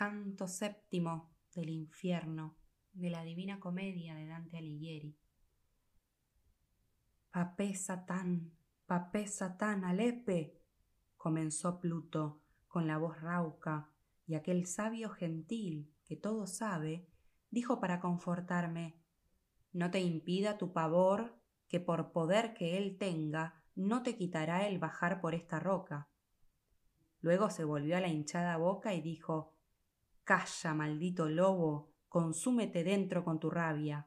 Canto séptimo del infierno de la Divina Comedia de Dante Alighieri. Papé Satán, papé Satán, alepe, comenzó Pluto con la voz rauca, y aquel sabio gentil que todo sabe, dijo para confortarme, no te impida tu pavor, que por poder que él tenga, no te quitará el bajar por esta roca. Luego se volvió a la hinchada boca y dijo, Calla, maldito lobo, consúmete dentro con tu rabia.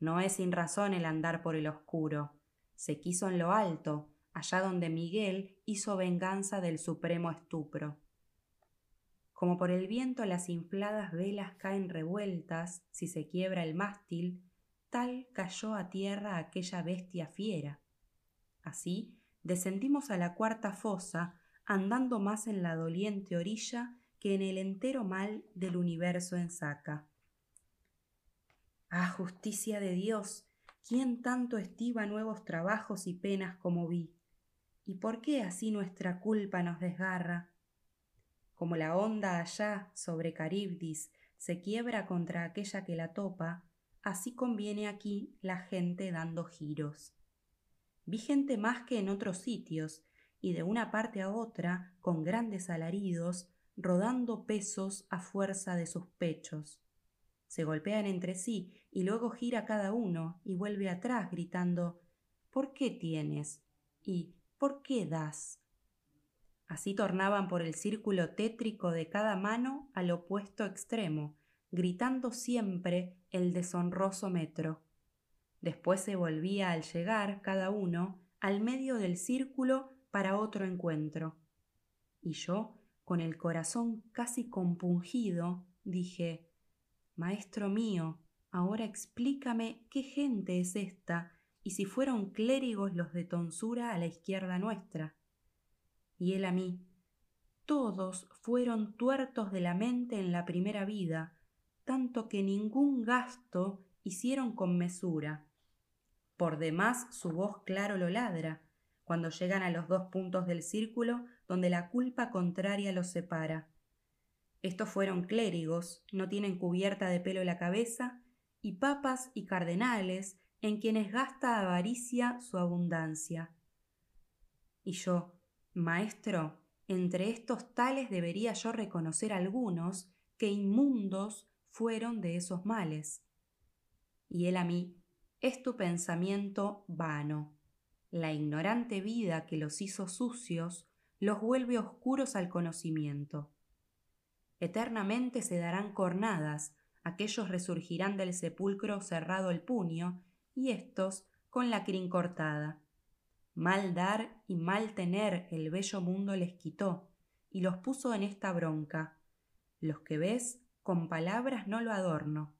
No es sin razón el andar por el oscuro. Se quiso en lo alto, allá donde Miguel hizo venganza del supremo estupro. Como por el viento las infladas velas caen revueltas si se quiebra el mástil, tal cayó a tierra aquella bestia fiera. Así descendimos a la cuarta fosa, andando más en la doliente orilla que en el entero mal del universo ensaca. Ah, justicia de Dios, ¿quién tanto estiva nuevos trabajos y penas como vi? ¿Y por qué así nuestra culpa nos desgarra? Como la onda allá sobre Caribdis se quiebra contra aquella que la topa, así conviene aquí la gente dando giros. Vi gente más que en otros sitios, y de una parte a otra, con grandes alaridos, rodando pesos a fuerza de sus pechos. Se golpean entre sí y luego gira cada uno y vuelve atrás gritando ¿Por qué tienes? y ¿Por qué das? Así tornaban por el círculo tétrico de cada mano al opuesto extremo, gritando siempre el deshonroso metro. Después se volvía al llegar cada uno al medio del círculo para otro encuentro. Y yo con el corazón casi compungido, dije, Maestro mío, ahora explícame qué gente es esta y si fueron clérigos los de tonsura a la izquierda nuestra. Y él a mí, todos fueron tuertos de la mente en la primera vida, tanto que ningún gasto hicieron con mesura. Por demás su voz claro lo ladra, cuando llegan a los dos puntos del círculo donde la culpa contraria los separa. Estos fueron clérigos, no tienen cubierta de pelo la cabeza, y papas y cardenales en quienes gasta avaricia su abundancia. Y yo, maestro, entre estos tales debería yo reconocer algunos que inmundos fueron de esos males. Y él a mí, es tu pensamiento vano. La ignorante vida que los hizo sucios los vuelve oscuros al conocimiento. Eternamente se darán cornadas, aquellos resurgirán del sepulcro cerrado el puño, y éstos con la crin cortada. Mal dar y mal tener el bello mundo les quitó, y los puso en esta bronca. Los que ves, con palabras no lo adorno.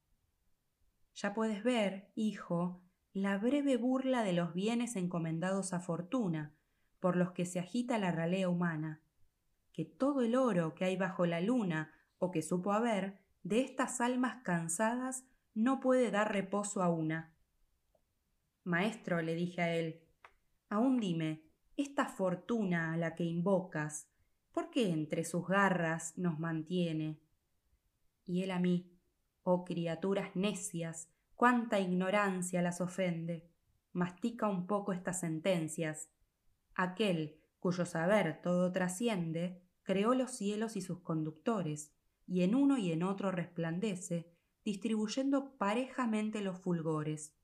Ya puedes ver, hijo, la breve burla de los bienes encomendados a fortuna, por los que se agita la ralea humana, que todo el oro que hay bajo la luna o que supo haber, de estas almas cansadas no puede dar reposo a una. Maestro, le dije a él, aún dime, esta fortuna a la que invocas, ¿por qué entre sus garras nos mantiene? Y él a mí, oh criaturas necias, cuánta ignorancia las ofende. Mastica un poco estas sentencias, Aquel cuyo saber todo trasciende, creó los cielos y sus conductores, y en uno y en otro resplandece, distribuyendo parejamente los fulgores.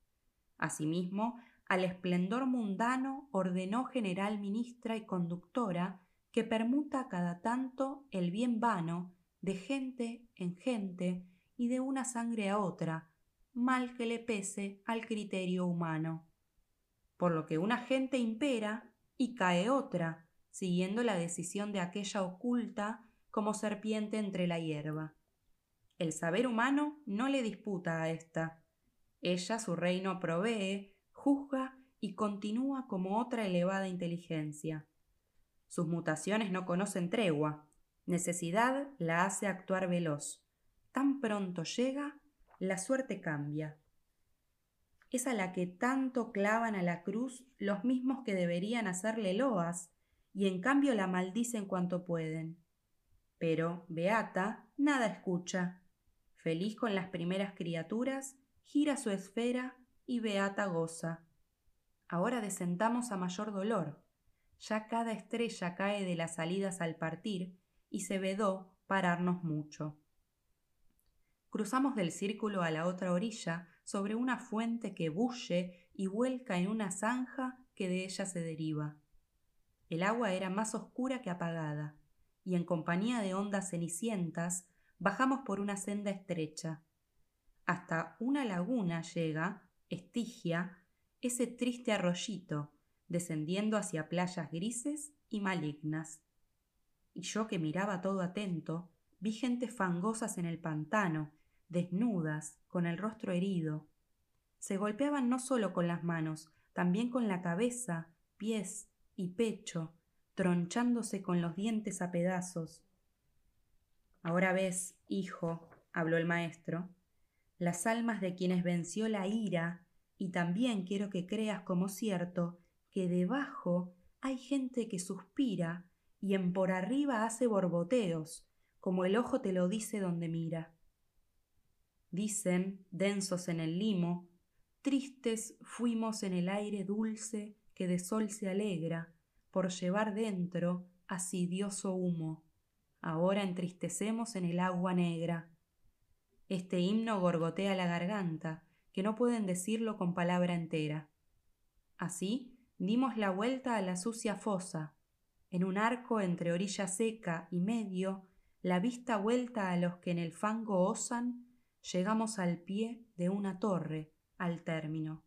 Asimismo, al esplendor mundano ordenó general ministra y conductora que permuta cada tanto el bien vano de gente en gente y de una sangre a otra, mal que le pese al criterio humano. Por lo que una gente impera y cae otra, siguiendo la decisión de aquella oculta como serpiente entre la hierba. El saber humano no le disputa a ésta. Ella su reino provee, juzga y continúa como otra elevada inteligencia. Sus mutaciones no conocen tregua. Necesidad la hace actuar veloz. Tan pronto llega, la suerte cambia es a la que tanto clavan a la cruz los mismos que deberían hacerle loas, y en cambio la maldicen cuanto pueden. Pero Beata nada escucha. Feliz con las primeras criaturas, gira su esfera y Beata goza. Ahora descentamos a mayor dolor. Ya cada estrella cae de las salidas al partir y se vedó pararnos mucho. Cruzamos del círculo a la otra orilla sobre una fuente que bulle y vuelca en una zanja que de ella se deriva. El agua era más oscura que apagada, y en compañía de ondas cenicientas bajamos por una senda estrecha. Hasta una laguna llega, Estigia, ese triste arroyito, descendiendo hacia playas grises y malignas. Y yo que miraba todo atento, vi gente fangosas en el pantano, desnudas, con el rostro herido. Se golpeaban no solo con las manos, también con la cabeza, pies y pecho, tronchándose con los dientes a pedazos. Ahora ves, hijo, habló el maestro, las almas de quienes venció la ira, y también quiero que creas como cierto que debajo hay gente que suspira y en por arriba hace borboteos, como el ojo te lo dice donde mira. Dicen, densos en el limo, tristes fuimos en el aire dulce que de sol se alegra, por llevar dentro asidioso humo. Ahora entristecemos en el agua negra. Este himno gorgotea la garganta, que no pueden decirlo con palabra entera. Así dimos la vuelta a la sucia fosa. En un arco entre orilla seca y medio, la vista vuelta a los que en el fango osan, llegamos al pie de una torre, al término.